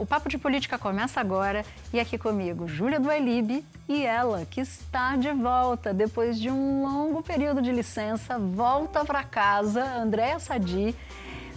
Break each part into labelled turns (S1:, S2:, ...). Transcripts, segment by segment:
S1: O Papo de Política começa agora e aqui comigo, Júlia Duailib e ela, que está de volta depois de um longo período de licença, volta para casa, Andréa Sadi.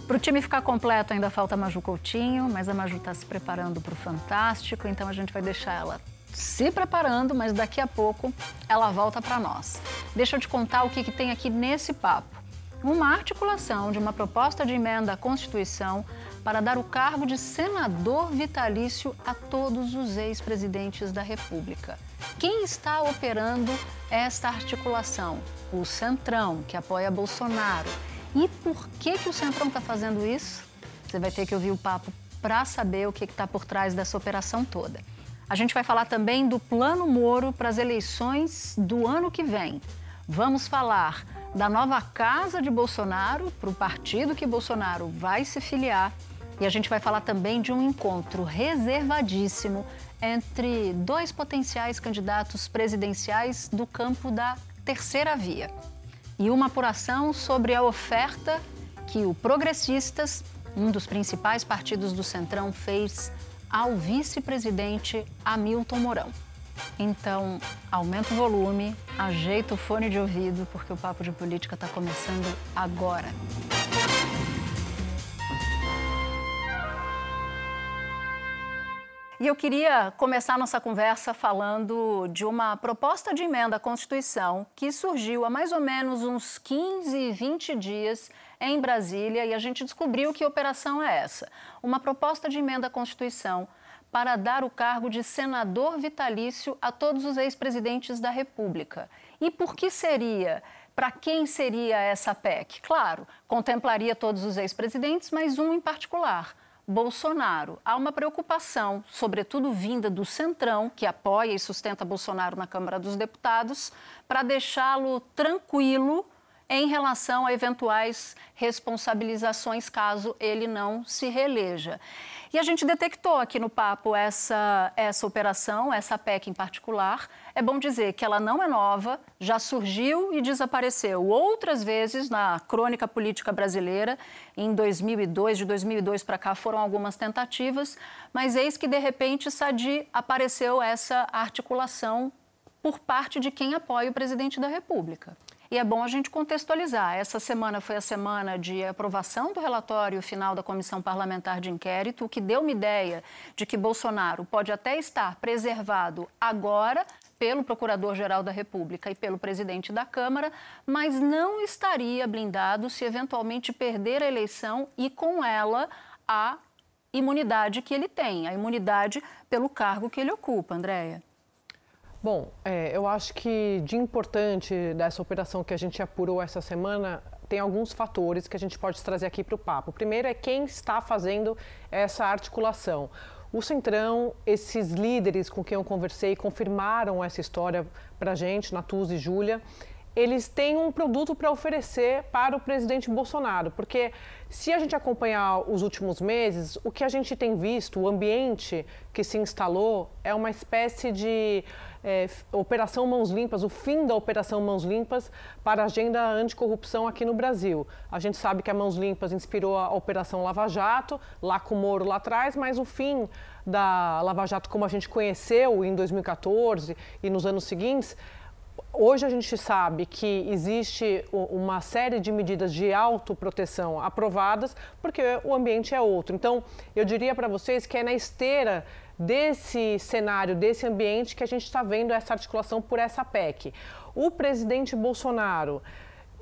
S1: Para o time ficar completo ainda falta a Maju Coutinho, mas a Maju está se preparando para o Fantástico, então a gente vai deixar ela se preparando, mas daqui a pouco ela volta para nós. Deixa eu te contar o que, que tem aqui nesse papo. Uma articulação de uma proposta de emenda à Constituição para dar o cargo de senador vitalício a todos os ex-presidentes da República. Quem está operando esta articulação? O Centrão, que apoia Bolsonaro. E por que, que o Centrão está fazendo isso? Você vai ter que ouvir o papo para saber o que está por trás dessa operação toda. A gente vai falar também do Plano Moro para as eleições do ano que vem. Vamos falar da nova casa de Bolsonaro, para o partido que Bolsonaro vai se filiar e a gente vai falar também de um encontro reservadíssimo entre dois potenciais candidatos presidenciais do campo da terceira via. E uma apuração sobre a oferta que o Progressistas, um dos principais partidos do Centrão, fez ao vice-presidente Hamilton Mourão. Então, aumenta o volume, ajeita o fone de ouvido, porque o Papo de Política está começando agora. E eu queria começar nossa conversa falando de uma proposta de emenda à Constituição que surgiu há mais ou menos uns 15, 20 dias em Brasília e a gente descobriu que operação é essa. Uma proposta de emenda à Constituição para dar o cargo de senador vitalício a todos os ex-presidentes da República. E por que seria? Para quem seria essa PEC? Claro, contemplaria todos os ex-presidentes, mas um em particular Bolsonaro. Há uma preocupação, sobretudo vinda do Centrão, que apoia e sustenta Bolsonaro na Câmara dos Deputados, para deixá-lo tranquilo em relação a eventuais responsabilizações caso ele não se reeleja. E a gente detectou aqui no papo essa, essa operação, essa PEC em particular. É bom dizer que ela não é nova, já surgiu e desapareceu outras vezes na crônica política brasileira. Em 2002, de 2002 para cá, foram algumas tentativas, mas eis que, de repente, Sadi apareceu essa articulação por parte de quem apoia o presidente da República. E é bom a gente contextualizar. Essa semana foi a semana de aprovação do relatório final da Comissão Parlamentar de Inquérito, o que deu uma ideia de que Bolsonaro pode até estar preservado agora pelo Procurador-Geral da República e pelo presidente da Câmara, mas não estaria blindado se eventualmente perder a eleição e, com ela, a imunidade que ele tem, a imunidade pelo cargo que ele ocupa, Andréia.
S2: Bom, é, eu acho que de importante dessa operação que a gente apurou essa semana tem alguns fatores que a gente pode trazer aqui para o papo. O primeiro é quem está fazendo essa articulação. O Centrão, esses líderes com quem eu conversei, confirmaram essa história para a gente, Natuz e Júlia eles têm um produto para oferecer para o presidente Bolsonaro, porque se a gente acompanhar os últimos meses, o que a gente tem visto, o ambiente que se instalou é uma espécie de é, Operação Mãos Limpas, o fim da Operação Mãos Limpas para a agenda anticorrupção aqui no Brasil. A gente sabe que a Mãos Limpas inspirou a Operação Lava Jato, lá com o Moro lá atrás, mas o fim da Lava Jato como a gente conheceu em 2014 e nos anos seguintes Hoje a gente sabe que existe uma série de medidas de autoproteção aprovadas, porque o ambiente é outro. Então, eu diria para vocês que é na esteira desse cenário, desse ambiente, que a gente está vendo essa articulação por essa PEC. O presidente Bolsonaro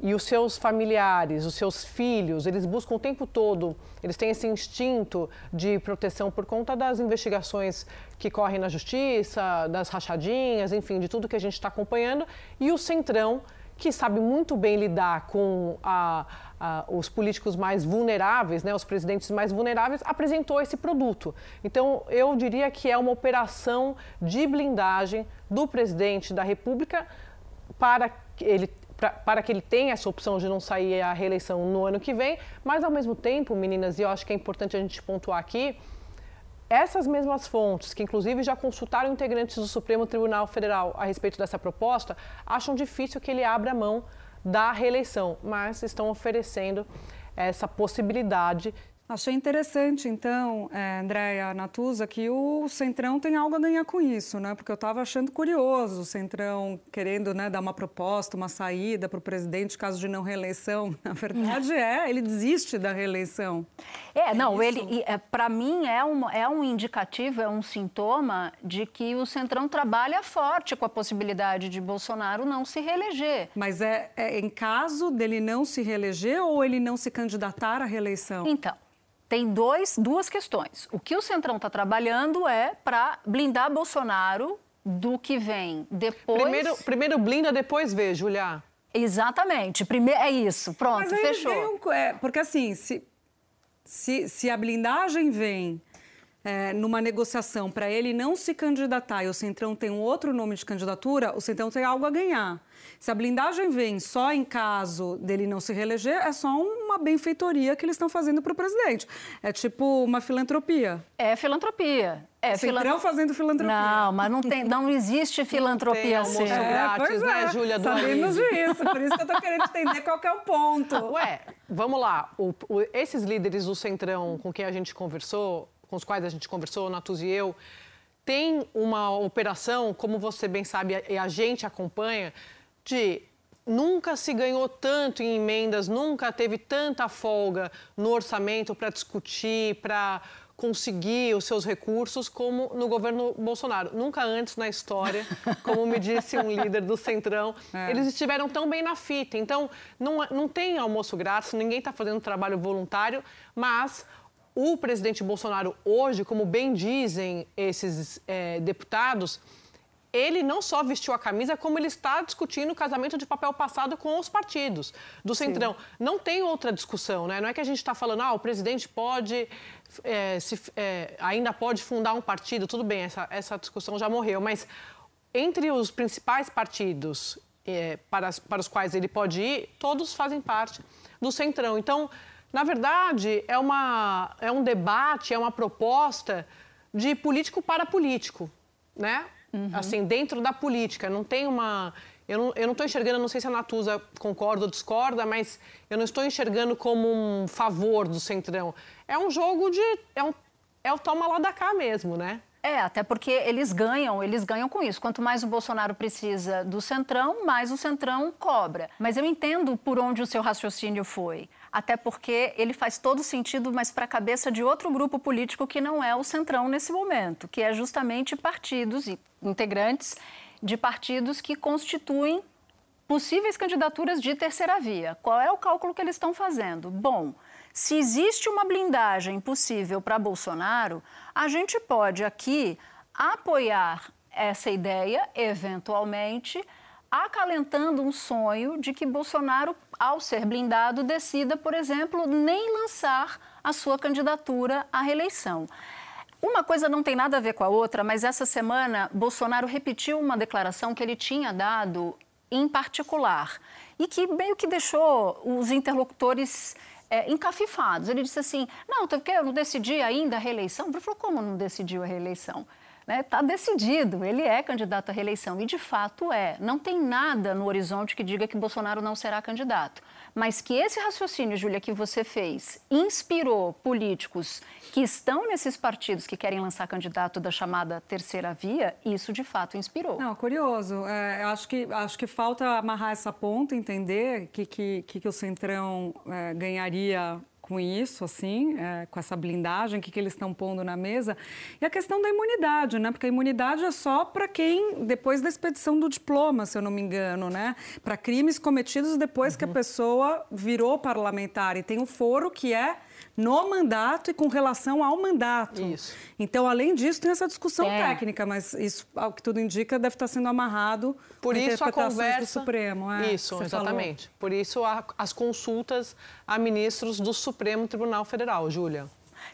S2: e os seus familiares, os seus filhos, eles buscam o tempo todo, eles têm esse instinto de proteção por conta das investigações que correm na justiça, das rachadinhas, enfim, de tudo que a gente está acompanhando, e o Centrão, que sabe muito bem lidar com a, a, os políticos mais vulneráveis, né, os presidentes mais vulneráveis, apresentou esse produto. Então, eu diria que é uma operação de blindagem do presidente da República para ele para que ele tenha essa opção de não sair a reeleição no ano que vem, mas ao mesmo tempo, meninas, e eu acho que é importante a gente pontuar aqui, essas mesmas fontes, que inclusive já consultaram integrantes do Supremo Tribunal Federal a respeito dessa proposta, acham difícil que ele abra mão da reeleição, mas estão oferecendo essa possibilidade
S3: Achei interessante, então, é, Andréia Natuza, que o Centrão tem algo a ganhar com isso, né? Porque eu estava achando curioso o Centrão querendo né, dar uma proposta, uma saída para o presidente caso de não reeleição. Na verdade, é, ele desiste da reeleição.
S1: É, é não, isso? ele, é, para mim, é um, é um indicativo, é um sintoma de que o Centrão trabalha forte com a possibilidade de Bolsonaro não se reeleger.
S3: Mas é, é em caso dele não se reeleger ou ele não se candidatar à reeleição?
S1: Então tem dois, duas questões. O que o Centrão está trabalhando é para blindar Bolsonaro do que vem depois.
S2: Primeiro, primeiro blinda, depois vê, Julia.
S1: Exatamente. Primeiro, é isso. Pronto,
S3: Mas
S1: fechou.
S3: Ganham, é, porque assim, se, se, se a blindagem vem é, numa negociação para ele não se candidatar e o Centrão tem um outro nome de candidatura, o Centrão tem algo a ganhar. Se a blindagem vem só em caso dele não se reeleger, é só uma benfeitoria que eles estão fazendo para o presidente. É tipo uma filantropia.
S1: É filantropia. É
S3: Centrão fazendo filantropia.
S1: Não, mas não, tem, não existe filantropia
S2: não tem
S1: assim.
S2: É, grátis, né,
S3: é.
S2: Júlia?
S3: Sabemos disso, por isso que eu estou querendo entender qual é o ponto.
S2: Ué, vamos lá. O, o, esses líderes do Centrão com quem a gente conversou, com os quais a gente conversou, Natuz e eu, tem uma operação, como você bem sabe e a gente acompanha, de nunca se ganhou tanto em emendas, nunca teve tanta folga no orçamento para discutir, para conseguir os seus recursos como no governo Bolsonaro. Nunca antes na história, como me disse um líder do Centrão, é. eles estiveram tão bem na fita. Então, não, não tem almoço grátis, ninguém está fazendo trabalho voluntário, mas o presidente Bolsonaro hoje, como bem dizem esses é, deputados, ele não só vestiu a camisa, como ele está discutindo o casamento de papel passado com os partidos do Centrão. Sim. Não tem outra discussão, né? Não é que a gente está falando, ah, o presidente pode, é, se, é, ainda pode fundar um partido, tudo bem, essa, essa discussão já morreu, mas entre os principais partidos é, para, para os quais ele pode ir, todos fazem parte do Centrão. Então, na verdade, é, uma, é um debate, é uma proposta de político para político, né? Uhum. Assim, dentro da política. Não tem uma. Eu não, eu não estou enxergando, não sei se a Natuza concorda ou discorda, mas eu não estou enxergando como um favor do Centrão. É um jogo de. É, um, é o toma lá da cá mesmo, né?
S1: É, até porque eles ganham, eles ganham com isso. Quanto mais o Bolsonaro precisa do Centrão, mais o Centrão cobra. Mas eu entendo por onde o seu raciocínio foi. Até porque ele faz todo sentido, mas para a cabeça de outro grupo político que não é o Centrão nesse momento, que é justamente partidos e integrantes de partidos que constituem possíveis candidaturas de terceira via. Qual é o cálculo que eles estão fazendo? Bom, se existe uma blindagem possível para Bolsonaro, a gente pode aqui apoiar essa ideia, eventualmente, acalentando um sonho de que Bolsonaro, ao ser blindado, decida, por exemplo, nem lançar a sua candidatura à reeleição. Uma coisa não tem nada a ver com a outra, mas essa semana Bolsonaro repetiu uma declaração que ele tinha dado em particular e que meio que deixou os interlocutores é, encafifados. Ele disse assim: não, porque eu não decidi ainda a reeleição. Ele falou: como não decidiu a reeleição? Está né? Tá decidido, ele é candidato à reeleição e de fato é. Não tem nada no horizonte que diga que Bolsonaro não será candidato. Mas que esse raciocínio, Júlia, que você fez, inspirou políticos que estão nesses partidos que querem lançar candidato da chamada terceira via, isso de fato inspirou.
S3: Não, curioso. É, acho, que, acho que falta amarrar essa ponta, entender que, que, que o Centrão é, ganharia com isso, assim, é, com essa blindagem, o que, que eles estão pondo na mesa. E a questão da imunidade, né? Porque a imunidade é só para quem, depois da expedição do diploma, se eu não me engano, né? Para crimes cometidos depois uhum. que a uhum. pessoa virou parlamentar. E tem o foro que é no mandato e com relação ao mandato.
S2: Isso.
S3: Então, além disso, tem essa discussão
S1: É.
S3: técnica, mas isso, ao que tudo indica, deve estar sendo amarrado
S2: Por isso a conversa.
S3: do Supremo. é,
S2: isso,
S3: você falou.
S2: exatamente. Por isso a- as consultas a ministros do Supremo Tribunal Federal, Júlia.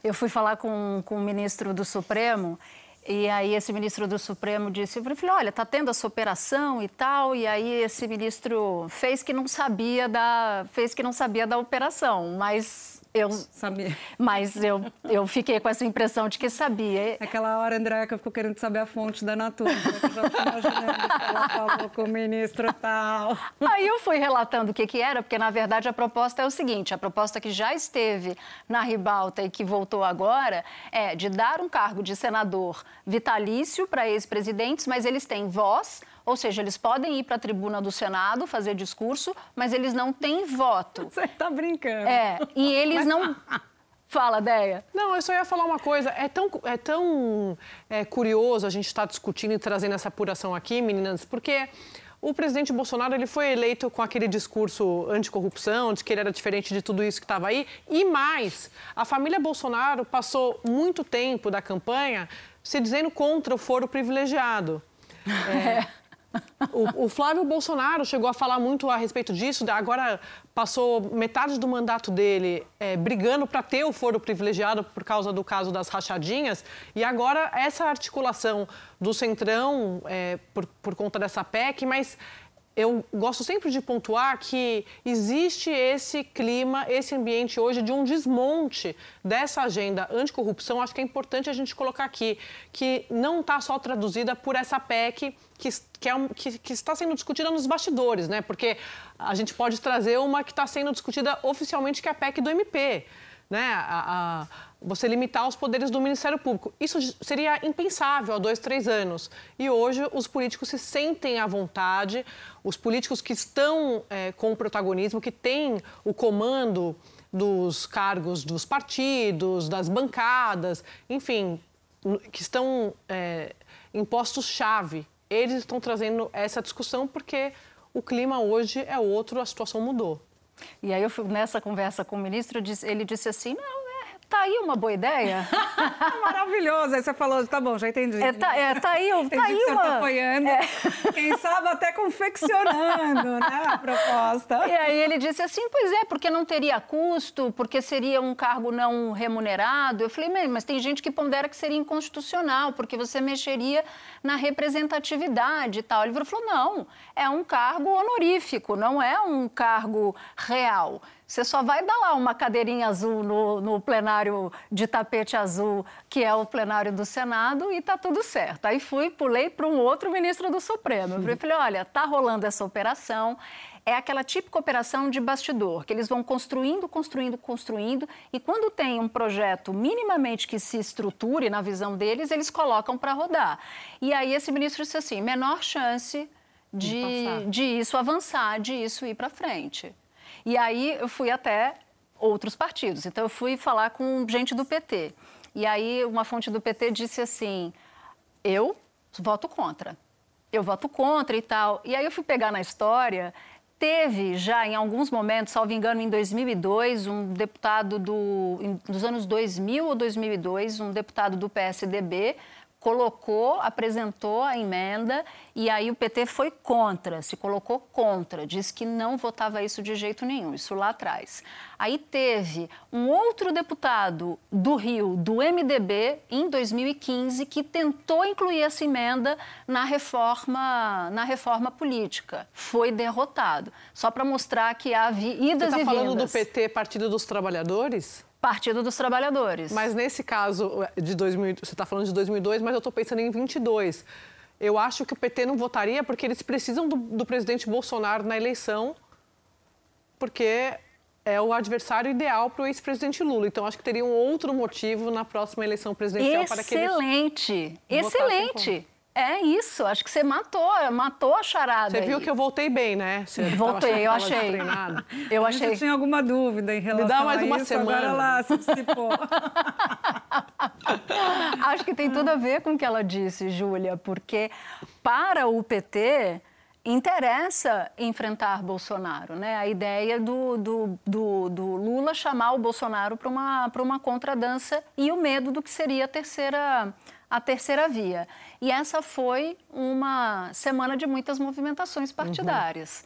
S1: Eu fui falar com, com o ministro do Supremo e aí esse ministro do Supremo disse, eu falei, olha, tá tendo essa operação e tal, e aí esse ministro fez que não sabia da, fez que não sabia da operação, mas eu,
S3: Sabia.
S1: mas eu, eu fiquei com essa impressão de que sabia.
S3: Aquela hora, André, que eu fico querendo saber a fonte da Natura. Eu já tô imaginando que ela falou com o ministro tal.
S1: Aí eu fui relatando o que, que era, porque na verdade a proposta é o seguinte: a proposta que já esteve na ribalta e que voltou agora é de dar um cargo de senador vitalício para ex-presidentes, mas eles têm voz, ou seja, eles podem ir para a tribuna do Senado fazer discurso, mas eles não têm voto.
S3: Você tá brincando.
S1: É, e eles não. Fala, Deia.
S2: Não, eu só ia falar uma coisa. É tão, é tão é, curioso a gente estar discutindo e trazendo essa apuração aqui, meninas, porque o presidente Bolsonaro ele foi eleito com aquele discurso anticorrupção, de que ele era diferente de tudo isso que estava aí. E mais, a família Bolsonaro passou muito tempo da campanha se dizendo contra o foro privilegiado. É, O, o Flávio Bolsonaro chegou a falar muito a respeito disso, agora passou metade do mandato dele é, brigando para ter o foro privilegiado por causa do caso das rachadinhas, e agora essa articulação do Centrão é, por, por conta dessa PEC, mas eu gosto sempre de pontuar que existe esse clima, esse ambiente hoje de um desmonte dessa agenda anticorrupção. Acho que é importante a gente colocar aqui que não está só traduzida por essa PEC que, que, é que, que está sendo discutida nos bastidores, né? Porque a gente pode trazer uma que está sendo discutida oficialmente, que é a PEC do MP. Né, a, a, você limitar os poderes do Ministério Público. Isso seria impensável há dois, três anos. E hoje os políticos se sentem à vontade, os políticos que estão é, com o protagonismo, que têm o comando dos cargos dos partidos, das bancadas, enfim, que estão é, em postos-chave. Eles estão trazendo essa discussão porque o clima hoje é outro, a situação mudou.
S1: E aí eu nessa conversa com o ministro, ele disse assim, não, tá aí uma boa ideia.
S3: Maravilhoso. Aí você falou, tá bom, já entendi.
S1: É, tá, é, tá aí,
S3: entendi
S1: tá aí uma...
S3: tá apoiando. É. Quem sabe até confeccionando né, a proposta.
S1: E aí ele disse assim, pois é, porque não teria custo, porque seria um cargo não remunerado. Eu falei, mas tem gente que pondera que seria inconstitucional, porque você mexeria na representatividade e tal. Ele falou, não, é um cargo honorífico, não é um cargo real. Você só vai dar lá uma cadeirinha azul no, no, plenário de tapete azul, que é o plenário do Senado, e tá tudo certo. Aí fui, pulei para um outro ministro do Supremo. Eu falei, olha, tá rolando essa operação. É aquela típica operação de bastidor, que eles vão construindo, construindo, construindo, e quando tem um projeto minimamente que se estruture na visão deles, eles colocam para rodar. E aí esse ministro disse assim: menor chance de, de isso avançar, de isso ir para frente. E aí eu fui até outros partidos. Então eu fui falar com gente do PT. E aí uma fonte do PT disse assim: eu voto contra. Eu voto contra e tal. E aí eu fui pegar na história. Teve já em alguns momentos, salvo engano, em 2002, um deputado do, dos anos 2000 ou 2002, um deputado do PSDB colocou, apresentou a emenda e aí o PT foi contra, se colocou contra, disse que não votava isso de jeito nenhum, isso lá atrás. Aí teve um outro deputado do Rio, do MDB, em 2015, que tentou incluir essa emenda na reforma, na reforma política. Foi derrotado. Só para mostrar que há idas
S2: Você
S1: e vindas.
S2: Você está falando do PT, Partido dos Trabalhadores?
S1: Partido dos Trabalhadores.
S2: Mas nesse caso de 2000, você está falando de 2002, mas eu estou pensando em 22. Eu acho que o PT não votaria porque eles precisam do, do presidente Bolsonaro na eleição, porque é o adversário ideal para o ex-presidente Lula. Então, acho que teria um outro motivo na próxima eleição presidencial
S1: excelente,
S2: para que eles
S1: Excelente, excelente. É isso, acho que você matou, matou a charada.
S2: Você viu
S1: aí.
S2: que eu voltei bem, né? Você
S1: Voltei, eu achei. Eu achei.
S3: Você tinha alguma dúvida em relação
S2: Me dá mais
S3: a
S2: uma
S3: isso,
S2: semana.
S3: agora lá se dissipou.
S1: Acho que tem tudo a ver com o que ela disse, Júlia, porque para o PT interessa enfrentar Bolsonaro, né? A ideia do, do, do, do Lula chamar o Bolsonaro para uma, uma contradança e o medo do que seria a terceira, a terceira via. E essa foi uma semana de muitas movimentações partidárias.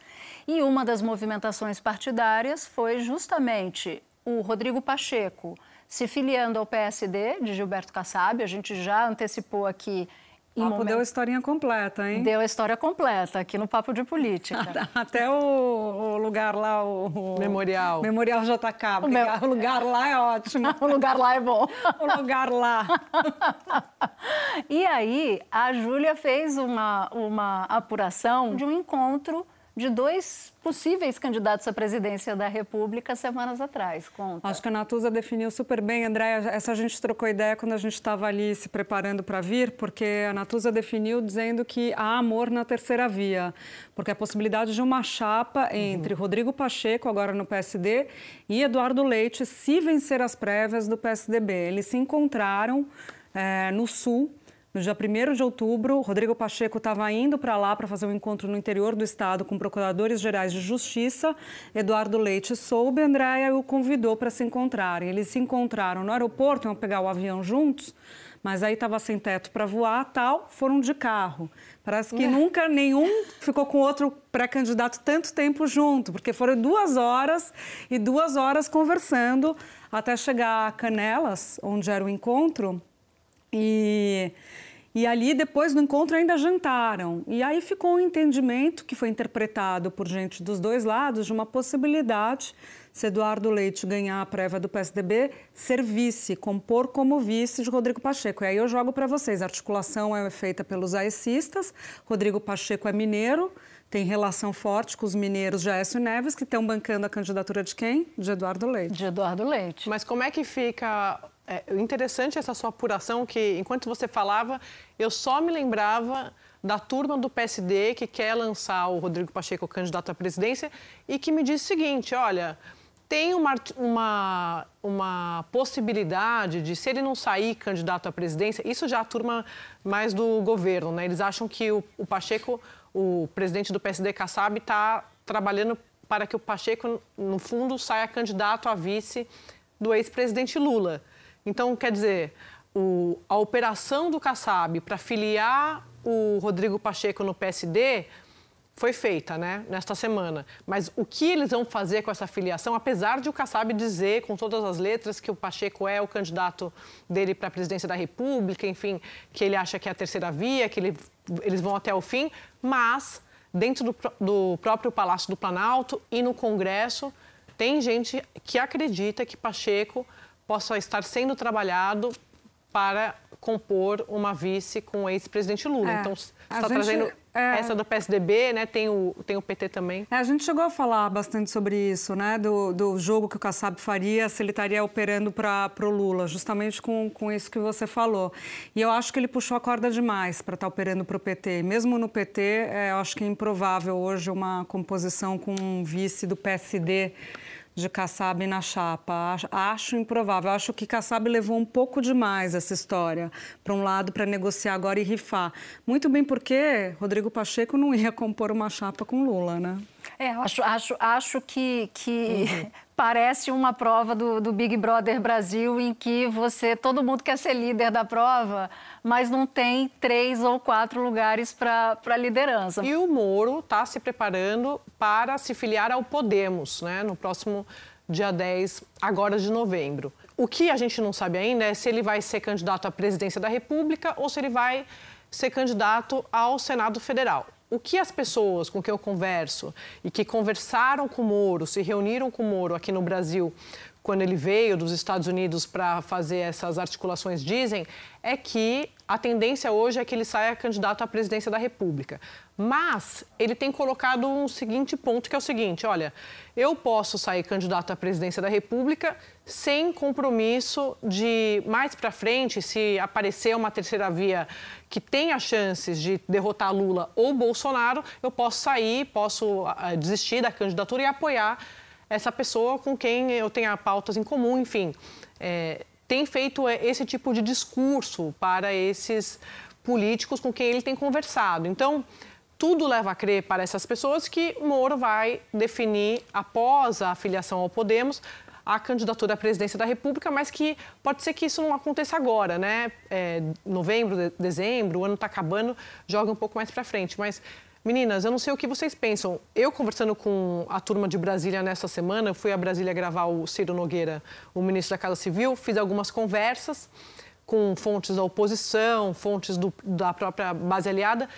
S1: Uhum. E uma das movimentações partidárias foi justamente o Rodrigo Pacheco se filiando ao PSD de Gilberto Kassab. A gente já antecipou aqui
S3: Papo momento... deu a historinha completa, hein?
S1: Deu a história completa aqui no Papo de Política.
S3: Até o, o lugar lá, o,
S2: o... Memorial.
S3: Memorial JK, o, meu... o lugar lá é ótimo.
S1: o lugar lá é bom.
S3: o lugar lá.
S1: e aí, a Júlia fez uma, uma apuração de um encontro de dois possíveis candidatos à presidência da República semanas atrás. Conta.
S3: Acho que a Natuza definiu super bem, Andréia. Essa a gente trocou ideia quando a gente estava ali se preparando para vir, porque a Natuza definiu dizendo que há amor na terceira via, porque a possibilidade de uma chapa entre uhum. Rodrigo Pacheco, agora no PSD, e Eduardo Leite, se vencer as prévias do PSDB. Eles se encontraram é, no Sul no dia 1 de outubro, Rodrigo Pacheco estava indo para lá para fazer um encontro no interior do estado com procuradores gerais de justiça. Eduardo Leite soube, Andréia o convidou para se encontrarem. Eles se encontraram no aeroporto, iam pegar o avião juntos, mas aí estava sem teto para voar, tal, foram de carro. Parece que é. nunca nenhum ficou com outro pré-candidato tanto tempo junto, porque foram duas horas e duas horas conversando até chegar a Canelas, onde era o encontro. E e ali, depois do encontro, ainda jantaram. E aí ficou um entendimento que foi interpretado por gente dos dois lados de uma possibilidade, se Eduardo Leite ganhar a prévia do PSDB, ser vice, compor como vice de Rodrigo Pacheco. E aí eu jogo para vocês. A articulação é feita pelos aecistas. Rodrigo Pacheco é mineiro, tem relação forte com os mineiros de Aécio Neves, que estão bancando a candidatura de quem? De Eduardo Leite.
S1: De Eduardo Leite.
S2: Mas como é que fica é interessante essa sua apuração, que enquanto você falava, eu só me lembrava da turma do PSD que quer lançar o Rodrigo Pacheco candidato à presidência e que me disse o seguinte: olha, tem uma, uma, uma possibilidade de, se ele não sair candidato à presidência, isso já é a turma mais do governo, né? Eles acham que o, o Pacheco, o presidente do PSD, Kassab, está trabalhando para que o Pacheco, no fundo, saia candidato a vice do ex-presidente Lula. Então, quer dizer, o, a operação do Kassab para filiar o Rodrigo Pacheco no PSD foi feita, né, nesta semana. Mas o que eles vão fazer com essa filiação, apesar de o Kassab dizer com todas as letras que o Pacheco é o candidato dele para a presidência da República, enfim, que ele acha que é a terceira via, que ele, eles vão até o fim, mas dentro do, do próprio Palácio do Planalto e no Congresso tem gente que acredita que Pacheco possa estar sendo trabalhado para compor uma vice com o ex-presidente Lula. É, então, está trazendo é, essa do PSDB, né? Tem o, tem o PT também.
S3: É, a gente chegou a falar bastante sobre isso, né? Do, do jogo que o Kassab faria se ele estaria operando para o Lula, justamente com, com isso que você falou. E eu acho que ele puxou a corda demais para estar tá operando para o PT. Mesmo no PT, é, eu acho que é improvável hoje uma composição com um vice do PSD de Kassab na chapa. Acho, improvável. Acho que Kassab levou um pouco demais essa história para um lado para negociar agora e rifar. Muito bem porque Rodrigo Pacheco não ia compor uma chapa com Lula, né?
S1: É, acho, acho, acho que, que uhum. parece uma prova do, do Big Brother Brasil em que você, todo mundo quer ser líder da prova, mas não tem três ou quatro lugares para liderança.
S2: E o Moro está se preparando para se filiar ao Podemos, né, no próximo dia 10, agora de novembro. O que a gente não sabe ainda é se ele vai ser candidato à presidência da República ou se ele vai ser candidato ao Senado Federal o que as pessoas com quem eu converso e que conversaram com o Moro, se reuniram com o Moro aqui no Brasil, quando ele veio dos Estados Unidos para fazer essas articulações, dizem é que a tendência hoje é que ele saia candidato à presidência da República. Mas ele tem colocado um seguinte ponto, que é o seguinte: olha, eu posso sair candidato à presidência da República sem compromisso de mais para frente, se aparecer uma terceira via que tenha chances de derrotar Lula ou Bolsonaro, eu posso sair, posso uh, desistir da candidatura e apoiar essa pessoa com quem eu tenha pautas em comum, enfim. É, tem feito é, esse tipo de discurso para esses políticos com quem ele tem conversado. Então, tudo leva a crer para essas pessoas que Moro vai definir, após a filiação ao Podemos, a candidatura à presidência da República, mas que pode ser que isso não aconteça agora, né? É, novembro, de, dezembro, o ano está acabando, joga um pouco mais para frente. Mas, meninas, eu não sei o que vocês pensam. Eu, conversando com a turma de Brasília nessa semana, fui a Brasília gravar o Ciro Nogueira, o ministro da Casa Civil, fiz algumas conversas com fontes da oposição, fontes do, da própria base aliada.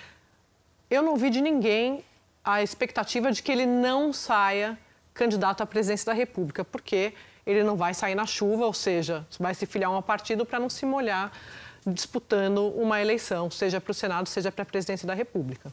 S2: Eu não vi de ninguém a expectativa de que ele não saia candidato à presidência da República, porque ele não vai sair na chuva, ou seja, vai se filiar a um partido para não se molhar disputando uma eleição, seja para o Senado, seja para a presidência da República.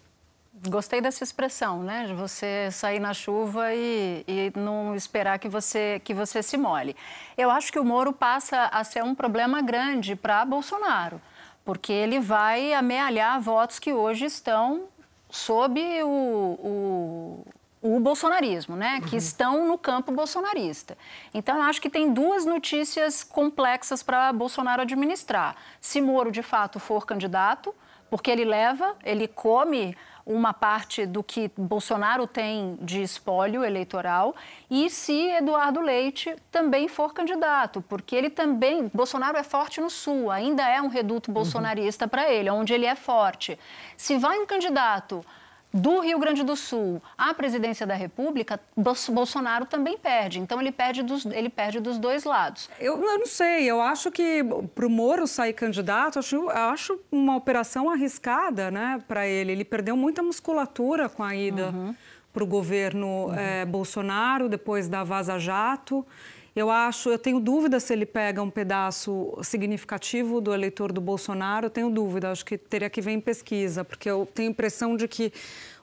S1: Gostei dessa expressão, né? De você sair na chuva e, e, não esperar que você, que você se molhe. Eu acho que o Moro passa a ser um problema grande para Bolsonaro, porque ele vai amealhar votos que hoje estão sob o, o o bolsonarismo, né? Uhum. Que estão no campo bolsonarista. Então, eu acho que tem duas notícias complexas para Bolsonaro administrar. Se Moro, de fato, for candidato, porque ele leva, ele come uma parte do que Bolsonaro tem de espólio eleitoral e se Eduardo Leite também for candidato, porque ele também Bolsonaro é forte no sul, ainda é um reduto uhum. bolsonarista uhum. para ele, onde ele é forte. Se vai um candidato do Rio Grande do Sul à presidência da República, Bolsonaro também perde. Então ele perde dos, ele perde dos dois lados.
S3: Eu, eu não sei, eu acho que para o Moro sair candidato, acho, acho uma operação arriscada né, para ele. Ele perdeu muita musculatura com a ida uhum. para o governo uhum. é, Bolsonaro, depois da Vaza Jato. Eu acho, eu tenho dúvida se ele pega um pedaço significativo do eleitor do Bolsonaro, eu tenho dúvida, acho que teria que ver em pesquisa, porque eu tenho impressão de que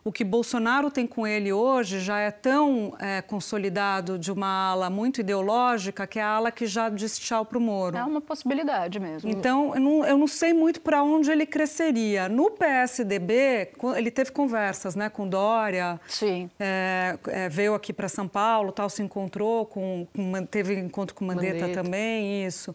S3: o que Bolsonaro tem com ele hoje já é tão é, consolidado de uma ala muito ideológica que é a ala que já disse tchau para o Moro.
S1: É uma possibilidade mesmo.
S3: Então, eu não, eu não sei muito para onde ele cresceria. No PSDB, ele teve conversas né, com Dória.
S1: Sim.
S3: É, é, veio aqui para São Paulo, tal, se encontrou, com, com teve encontro com Mandetta, Mandetta também, isso.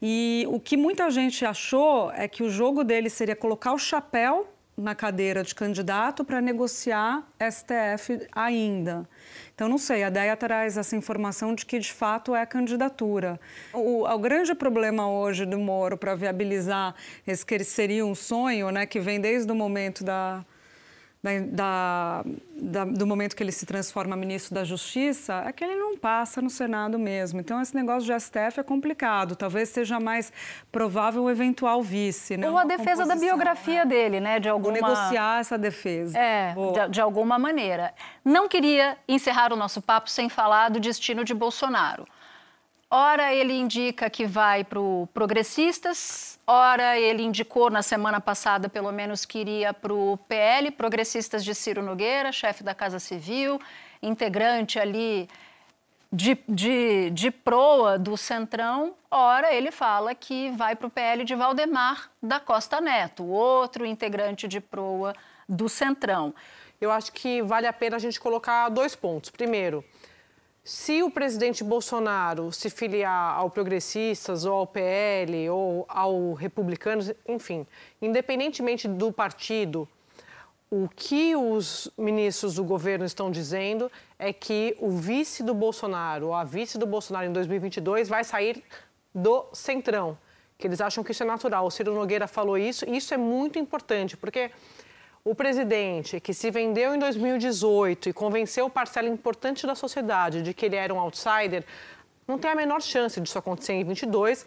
S3: E o que muita gente achou é que o jogo dele seria colocar o chapéu na cadeira de candidato para negociar STF ainda. Então, não sei, a DEA traz essa informação de que, de fato, é candidatura. O, o grande problema hoje do Moro para viabilizar esse que seria um sonho, né, que vem desde o momento da, da, da, do momento que ele se transforma ministro da Justiça é que ele não passa no Senado mesmo. Então, esse negócio de STF é complicado. Talvez seja mais provável o eventual vice. Né?
S1: Ou a defesa da biografia né? dele, né? De alguma...
S3: Ou negociar essa defesa.
S1: É, de, de alguma maneira. Não queria encerrar o nosso papo sem falar do destino de Bolsonaro. Ora, ele indica que vai para o Progressistas, ora, ele indicou na semana passada, pelo menos, que iria para o PL, Progressistas de Ciro Nogueira, chefe da Casa Civil, integrante ali de, de, de proa do Centrão. Ora, ele fala que vai para o PL de Valdemar da Costa Neto, outro integrante de proa do Centrão.
S2: Eu acho que vale a pena a gente colocar dois pontos. Primeiro, se o presidente Bolsonaro se filiar ao Progressistas ou ao PL ou ao Republicanos, enfim, independentemente do partido, o que os ministros do governo estão dizendo é que o vice do Bolsonaro, a vice do Bolsonaro em 2022, vai sair do centrão, que eles acham que isso é natural. O Ciro Nogueira falou isso, e isso é muito importante, porque o presidente que se vendeu em 2018 e convenceu parcela importante da sociedade de que ele era um outsider, não tem a menor chance disso acontecer em 22.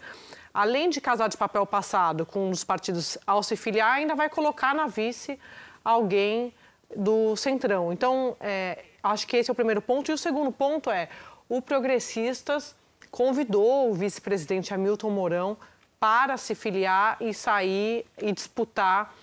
S2: Além de casar de papel passado com um dos partidos ao se filiar, ainda vai colocar na vice alguém do centrão. Então, é, acho que esse é o primeiro ponto. E o segundo ponto é: o Progressistas convidou o vice-presidente Hamilton Mourão para se filiar e sair e disputar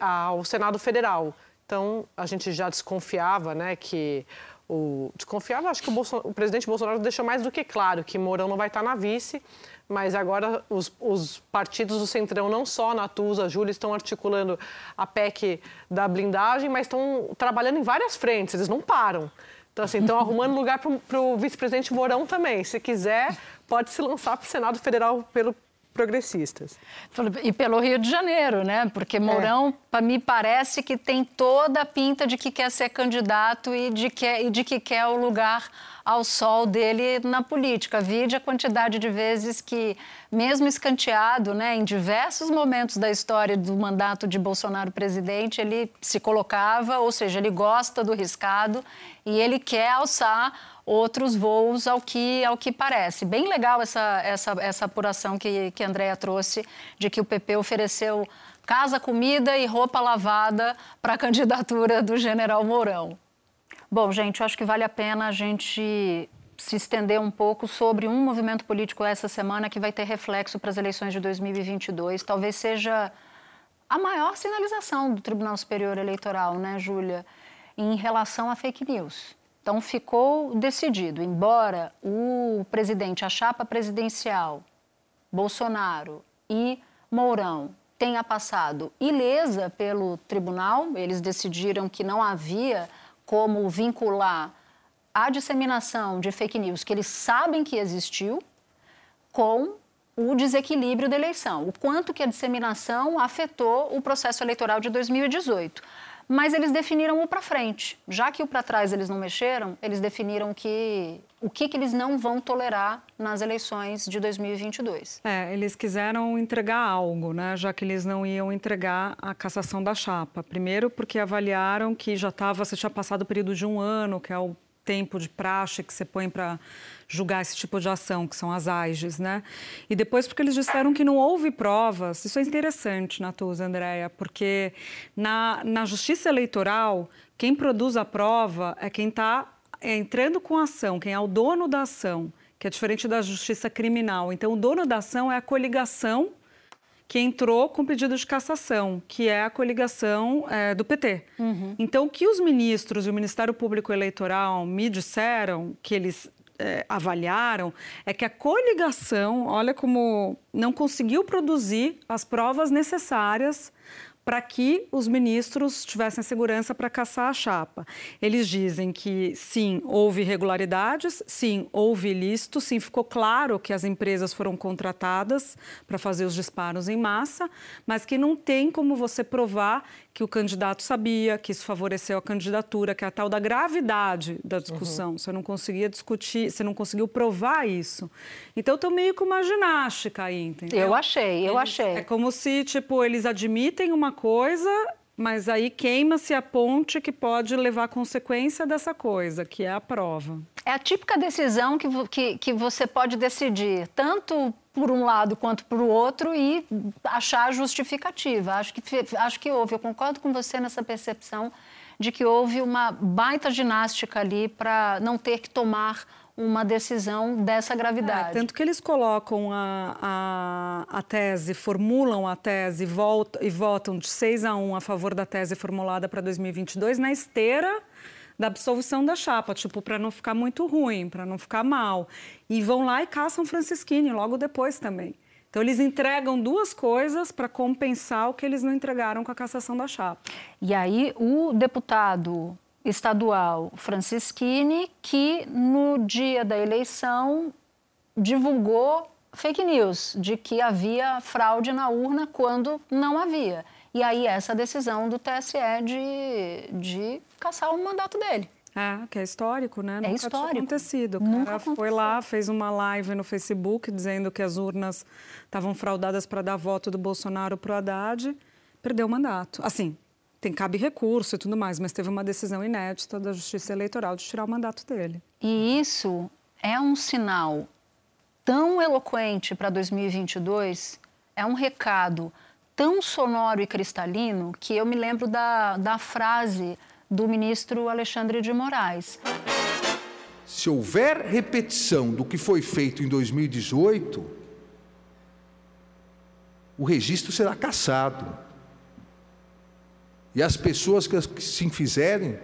S2: ao Senado Federal. Então, a gente já desconfiava, né, que o desconfiava, acho que o, o, presidente Bolsonaro deixou mais do que claro que Mourão não vai estar na vice, mas agora os, os partidos do Centrão, não só Natuza, Júlia, estão articulando a PEC da blindagem, mas estão trabalhando em várias frentes, eles não param. Então, assim, estão arrumando lugar para o vice-presidente Mourão também. Se quiser, pode se lançar para o Senado Federal pelo progressistas.
S1: E pelo Rio de Janeiro, né? Porque Mourão, me parece que tem toda a pinta de que quer ser candidato e de que, e de que quer o lugar ao sol dele na política. Vide a quantidade de vezes que, mesmo escanteado, né, em diversos momentos da história do mandato de Bolsonaro presidente, ele se colocava, ou seja, ele gosta do riscado e ele quer alçar outros voos ao que, ao que parece. Bem legal essa, essa, essa apuração que, que a Andrea trouxe de que o PP ofereceu casa, comida e roupa lavada para a candidatura do general Mourão. Bom, gente, acho que vale a pena a gente se estender um pouco sobre um movimento político essa semana que vai ter reflexo para as eleições de 2022. Talvez seja a maior sinalização do Tribunal Superior Eleitoral, né, Júlia, em relação a fake news. Então, ficou decidido, embora o presidente, a chapa presidencial, Bolsonaro e Mourão, tenha passado ilesa pelo tribunal, eles decidiram que não havia como vincular a disseminação de fake news que eles sabem que existiu com o desequilíbrio da eleição, o quanto que a disseminação afetou o processo eleitoral de 2018 mas eles definiram o para frente. Já que o para trás eles não mexeram, eles definiram que o que, que eles não vão tolerar nas eleições de 2022.
S3: É, eles quiseram entregar algo, né? Já que eles não iam entregar a cassação da chapa. Primeiro, porque avaliaram que já estava, você tinha passado o período de um ano, que é o tempo de praxe que você põe para julgar esse tipo de ação, que são as AIGES, né? E depois porque eles disseram que não houve provas. Isso é interessante, Natuza, Andréia, porque na, na justiça eleitoral, quem produz a prova é quem está é, entrando com a ação, quem é o dono da ação, que é diferente da justiça criminal. Então, o dono da ação é a coligação que entrou com pedido de cassação, que é a coligação é, do PT. Uhum. Então, o que os ministros e o Ministério Público Eleitoral me disseram, que eles é, avaliaram, é que a coligação, olha como não conseguiu produzir as provas necessárias para que os ministros tivessem segurança para caçar a chapa. Eles dizem que sim, houve irregularidades, sim, houve ilícito, sim, ficou claro que as empresas foram contratadas para fazer os disparos em massa, mas que não tem como você provar que o candidato sabia, que isso favoreceu a candidatura, que é a tal da gravidade da discussão. Uhum. Você não conseguia discutir, você não conseguiu provar isso. Então, estou meio com uma ginástica aí, entendeu?
S1: Eu achei, eu
S3: eles,
S1: achei.
S3: É como se, tipo, eles admitem uma coisa, mas aí queima-se a ponte que pode levar consequência dessa coisa, que é a prova.
S1: É a típica decisão que, que, que você pode decidir, tanto por um lado quanto por outro e achar justificativa. Acho que, acho que houve, eu concordo com você nessa percepção de que houve uma baita ginástica ali para não ter que tomar uma decisão dessa gravidade.
S3: É, tanto que eles colocam a, a, a tese, formulam a tese volta, e votam de 6 a 1 a favor da tese formulada para 2022 na esteira da absolvição da chapa, tipo, para não ficar muito ruim, para não ficar mal. E vão lá e caçam Francisquini logo depois também. Então, eles entregam duas coisas para compensar o que eles não entregaram com a cassação da chapa.
S1: E aí, o deputado estadual Francisquini, que no dia da eleição divulgou fake news de que havia fraude na urna quando não havia. E aí essa decisão do TSE de, de caçar o mandato dele.
S3: É, que é histórico, né?
S1: É
S3: Nunca
S1: histórico.
S3: tinha acontecido. O cara
S1: Nunca
S3: foi
S1: aconteceu.
S3: lá, fez uma live no Facebook dizendo que as urnas estavam fraudadas para dar voto do Bolsonaro para o Haddad, perdeu o mandato. Assim, tem cabe recurso e tudo mais, mas teve uma decisão inédita da Justiça Eleitoral de tirar o mandato dele.
S1: E isso é um sinal tão eloquente para 2022, é um recado tão sonoro e cristalino que eu me lembro da, da frase do ministro Alexandre de Moraes.
S4: Se houver repetição do que foi feito em 2018, o registro será cassado. E as pessoas que se fizerem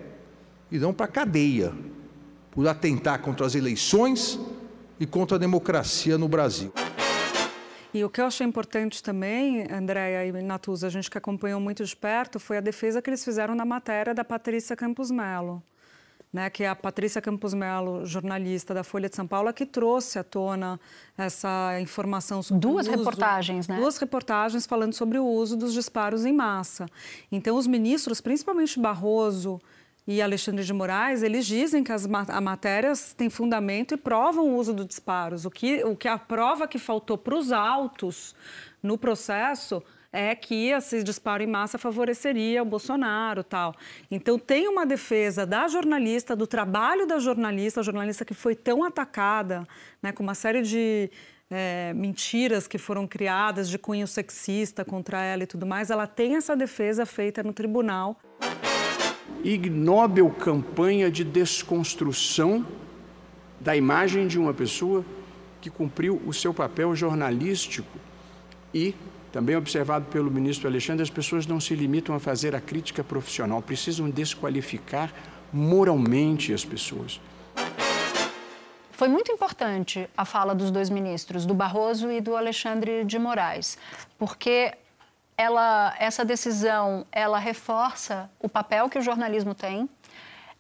S4: irão para a cadeia por atentar contra as eleições e contra a democracia no Brasil.
S3: E o que eu achei importante também, Andréia e Natuza, a gente que acompanhou muito de perto, foi a defesa que eles fizeram na matéria da Patrícia Campos Melo. Né, que é a Patrícia Campos Melo, jornalista da Folha de São Paulo, que trouxe à tona essa informação sobre
S1: duas
S3: uso,
S1: reportagens, né?
S3: Duas reportagens falando sobre o uso dos disparos em massa. Então, os ministros, principalmente Barroso e Alexandre de Moraes, eles dizem que as matérias têm fundamento e provam o uso dos disparos. O que, o que a prova que faltou para os autos no processo é que esse disparo em massa favoreceria o Bolsonaro tal. Então tem uma defesa da jornalista, do trabalho da jornalista, a jornalista que foi tão atacada, né, com uma série de é, mentiras que foram criadas de cunho sexista contra ela e tudo mais, ela tem essa defesa feita no tribunal.
S5: Ignóbil campanha de desconstrução da imagem de uma pessoa que cumpriu o seu papel jornalístico e também observado pelo ministro Alexandre, as pessoas não se limitam a fazer a crítica profissional, precisam desqualificar moralmente as pessoas.
S1: Foi muito importante a fala dos dois ministros, do Barroso e do Alexandre de Moraes, porque ela, essa decisão ela reforça o papel que o jornalismo tem,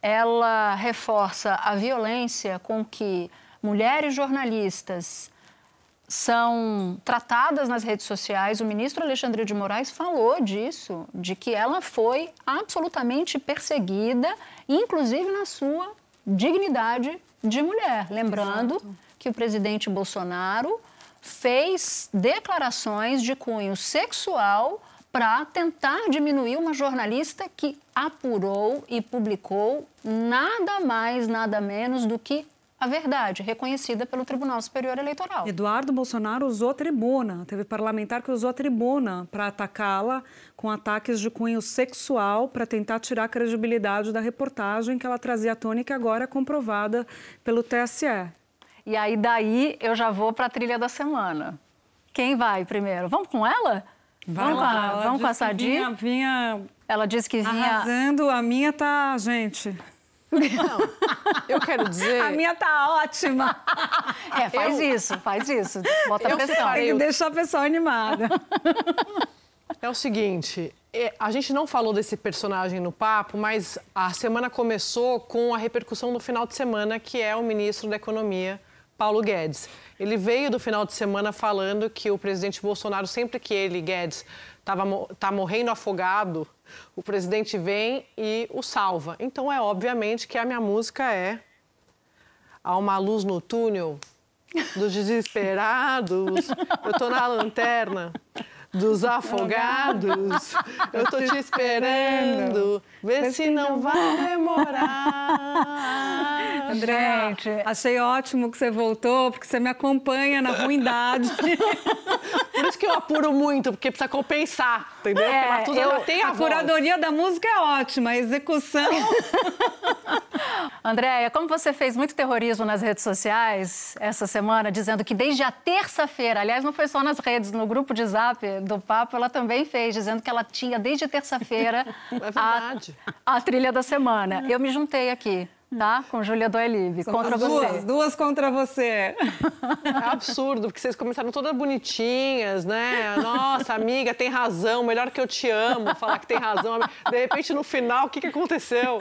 S1: ela reforça a violência com que mulheres jornalistas são tratadas nas redes sociais. O ministro Alexandre de Moraes falou disso, de que ela foi absolutamente perseguida, inclusive na sua dignidade de mulher. Lembrando Exato. que o presidente Bolsonaro fez declarações de cunho sexual para tentar diminuir uma jornalista que apurou e publicou nada mais, nada menos do que a verdade, reconhecida pelo Tribunal Superior Eleitoral.
S3: Eduardo Bolsonaro usou a tribuna, teve parlamentar que usou a tribuna para atacá-la com ataques de cunho sexual para tentar tirar a credibilidade da reportagem que ela trazia à tona e que agora é comprovada pelo TSE.
S1: E aí daí eu já vou para a trilha da semana. Quem vai primeiro? Vamos com ela?
S3: Vai vamos lá, com a, vamos com a Sadi? Vinha, vinha,
S1: ela disse que vinha
S3: arrasando, a minha tá, gente.
S2: Não, eu quero dizer.
S3: A minha tá ótima.
S1: É, faz eu... isso, faz isso. Bota eu pressão.
S3: Tem que deixar a pessoa animada.
S2: É o seguinte, é, a gente não falou desse personagem no papo, mas a semana começou com a repercussão do final de semana, que é o ministro da Economia, Paulo Guedes. Ele veio do final de semana falando que o presidente Bolsonaro, sempre que ele, Guedes, estava tá morrendo afogado o presidente vem e o salva. Então é obviamente que a minha música é Há uma luz no túnel dos desesperados. Eu tô na lanterna dos afogados. Eu tô te esperando, vê se não vai demorar.
S3: André, achei ótimo que você voltou, porque você me acompanha na ruindade.
S2: Por isso que eu apuro muito, porque precisa compensar, entendeu?
S3: É, tudo eu, tem a, a curadoria da música é ótima, a execução.
S1: Andréia, como você fez muito terrorismo nas redes sociais essa semana, dizendo que desde a terça-feira, aliás, não foi só nas redes, no grupo de zap do Papo, ela também fez, dizendo que ela tinha desde terça-feira
S2: é
S1: a, a trilha da semana. Eu me juntei aqui tá? Com Júlia Doelib, contra
S3: você.
S1: Duas,
S3: duas contra você. É
S2: absurdo, porque vocês começaram todas bonitinhas, né? Nossa, amiga, tem razão, melhor que eu te amo, falar que tem razão. De repente, no final, o que, que aconteceu?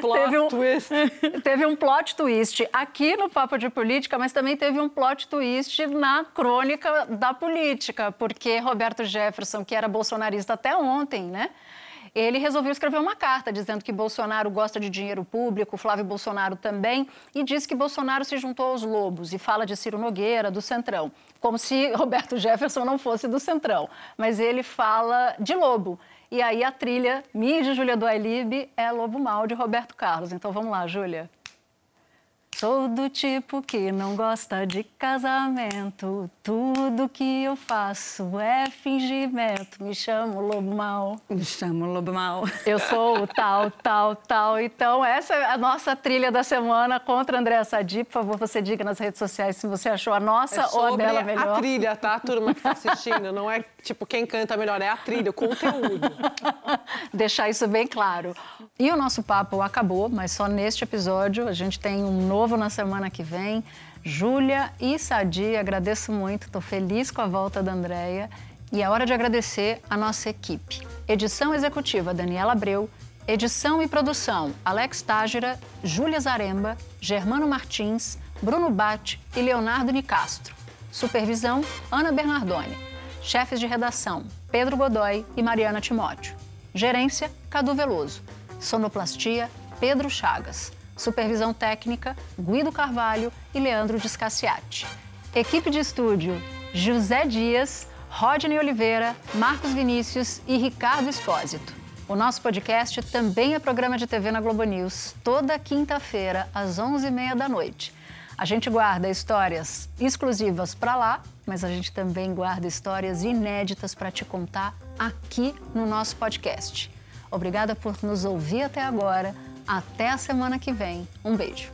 S1: plot teve um, twist. Teve um plot twist aqui no Papo de Política, mas também teve um plot twist na crônica da política, porque Roberto Jefferson, que era bolsonarista até ontem, né? Ele resolveu escrever uma carta dizendo que Bolsonaro gosta de dinheiro público, Flávio Bolsonaro também, e diz que Bolsonaro se juntou aos lobos e fala de Ciro Nogueira, do Centrão, como se Roberto Jefferson não fosse do Centrão, mas ele fala de lobo. E aí a trilha de Júlia do Ailib é Lobo Mal de Roberto Carlos. Então vamos lá, Júlia. Sou do tipo que não gosta de casamento. Tudo que eu faço é fingimento. Me chamo Lobo Mal.
S3: Me chamo Lobo Mal.
S1: Eu sou o tal, tal, tal. Então, essa é a nossa trilha da semana contra Andréa Sadi. Por favor, você diga nas redes sociais se você achou a nossa é ou a dela melhor.
S2: a trilha, tá, turma que está assistindo? Não é tipo quem canta melhor, é a trilha, o conteúdo.
S1: Deixar isso bem claro. E o nosso papo acabou, mas só neste episódio. A gente tem um novo na semana que vem. Júlia e Sadi, agradeço muito, estou feliz com a volta da Andrea. E é hora de agradecer a nossa equipe. Edição executiva Daniela Abreu, Edição e produção: Alex Tágira, Júlia Zaremba, Germano Martins, Bruno Bate e Leonardo Nicastro. Supervisão: Ana Bernardoni. Chefes de redação: Pedro Godoy e Mariana Timóteo. Gerência: Cadu Veloso. Sonoplastia: Pedro Chagas. Supervisão técnica: Guido Carvalho e Leandro Discassiati. Equipe de estúdio: José Dias, Rodney Oliveira, Marcos Vinícius e Ricardo Espósito. O nosso podcast também é programa de TV na Globo News, toda quinta-feira, às 11h30 da noite. A gente guarda histórias exclusivas para lá, mas a gente também guarda histórias inéditas para te contar aqui no nosso podcast. Obrigada por nos ouvir até agora. Até a semana que vem. Um beijo.